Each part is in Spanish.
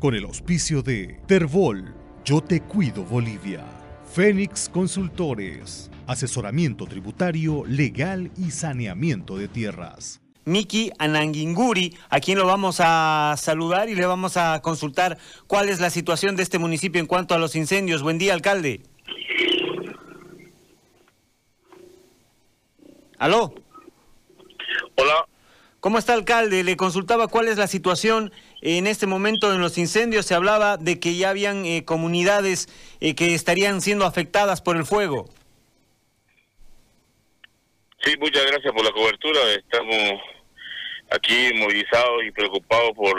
con el auspicio de Terbol, Yo Te Cuido Bolivia, Fénix Consultores, asesoramiento tributario, legal y saneamiento de tierras. Miki Ananguinguri, a quien lo vamos a saludar y le vamos a consultar cuál es la situación de este municipio en cuanto a los incendios. Buen día, alcalde. ¿Aló? Hola. ¿Cómo está, alcalde? Le consultaba cuál es la situación en este momento en los incendios. Se hablaba de que ya habían eh, comunidades eh, que estarían siendo afectadas por el fuego. Sí, muchas gracias por la cobertura. Estamos aquí movilizados y preocupados por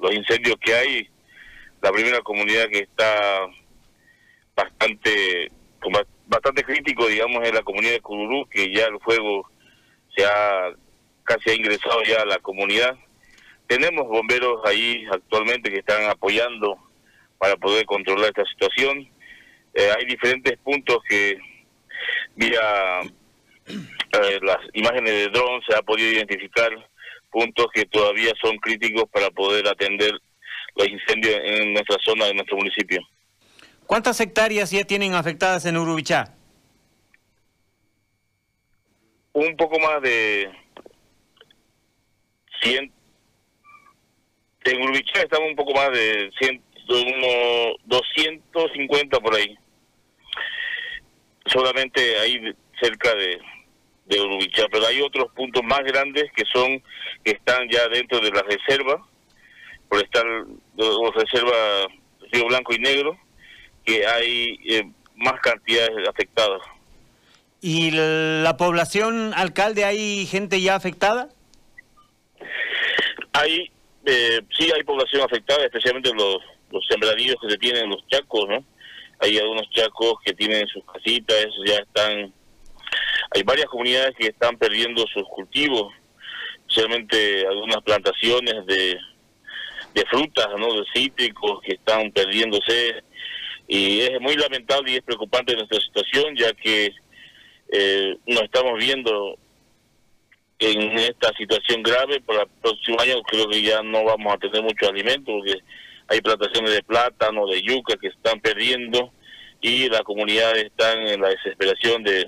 los incendios que hay. La primera comunidad que está bastante bastante crítico, digamos, es la comunidad de Cururú, que ya el fuego se ha casi ha ingresado ya a la comunidad. Tenemos bomberos ahí actualmente que están apoyando para poder controlar esta situación. Eh, hay diferentes puntos que vía eh, las imágenes de dron se ha podido identificar puntos que todavía son críticos para poder atender los incendios en nuestra zona, de nuestro municipio. ¿Cuántas hectáreas ya tienen afectadas en Urubichá? Un poco más de 100. En Urubichá estamos un poco más de 100, unos 250 por ahí. Solamente ahí cerca de, de Urubichá, pero hay otros puntos más grandes que son que están ya dentro de la reserva, por estar la reserva Río Blanco y Negro, que hay eh, más cantidades afectadas. ¿Y la población, alcalde, hay gente ya afectada? Hay, eh, sí hay población afectada, especialmente los, los sembradíos que se tienen en los chacos, ¿no? Hay algunos chacos que tienen sus casitas, ya están hay varias comunidades que están perdiendo sus cultivos, especialmente algunas plantaciones de, de frutas, ¿no? de cítricos que están perdiéndose. Y es muy lamentable y es preocupante nuestra situación, ya que eh, nos estamos viendo en esta situación grave. Para el próximo año creo que ya no vamos a tener mucho alimento, porque hay plantaciones de plátano, de yuca que están perdiendo y la comunidad está en la desesperación de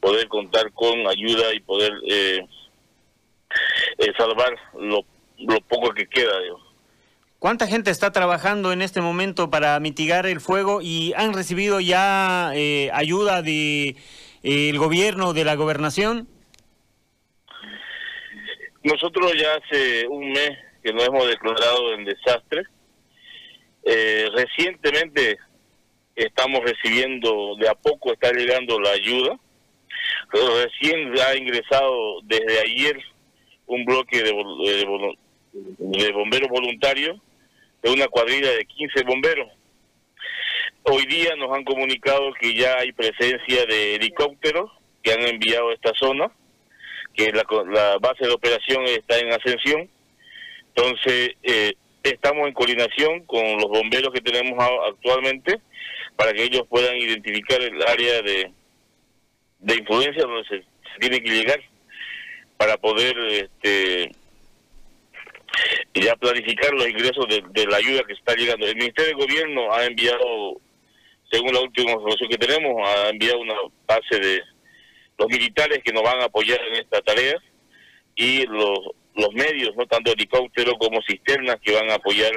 poder contar con ayuda y poder eh, eh, salvar lo, poco que queda. ¿Cuánta gente está trabajando en este momento para mitigar el fuego y han recibido ya eh, ayuda de el gobierno, de la gobernación? Nosotros ya hace un mes que nos hemos declarado en desastre. recientemente estamos recibiendo, de a poco está llegando la ayuda Recién ha ingresado desde ayer un bloque de, de, bomberos voluntarios de una cuadrilla de 15 bomberos. Hoy día nos han comunicado que ya hay presencia de helicópteros que han enviado a esta zona, que la, la base de operación está en ascensión. Entonces, eh, estamos en coordinación con los bomberos que tenemos actualmente para que ellos puedan identificar el área de, de influencia donde se, tiene que llegar para poder este, ya planificar los ingresos de, la ayuda que está llegando. El Ministerio de Gobierno ha enviado, según la última información que tenemos, ha enviado una base de los militares que nos van a apoyar en esta tarea y los, los medios, no tanto helicópteros como cisternas que van a apoyar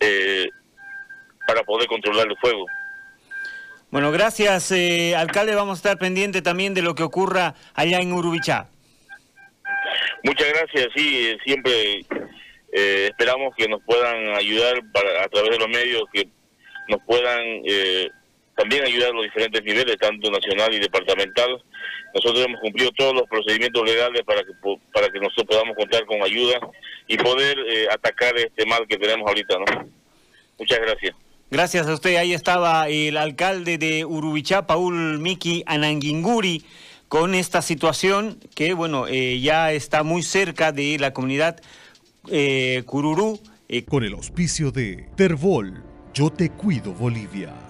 eh, para poder controlar el fuego. Bueno, gracias, eh, alcalde. Vamos a estar pendiente también de lo que ocurra allá en Urubichá. Muchas gracias. Sí, siempre eh, esperamos que nos puedan ayudar para, a través de los medios, que nos puedan eh, también ayudar a los diferentes niveles, tanto nacional y departamental. Nosotros hemos cumplido todos los procedimientos legales para que para que nosotros podamos contar con ayuda y poder atacar este mal que tenemos ahorita, ¿no? Muchas gracias. Gracias a usted. Ahí estaba el alcalde de Urubichá, Paul Miki Ananguinguri, con esta situación que, bueno, eh, ya está muy cerca de la comunidad eh, Cururú. Eh, con el auspicio de Terbol, Yo Te Cuido Bolivia.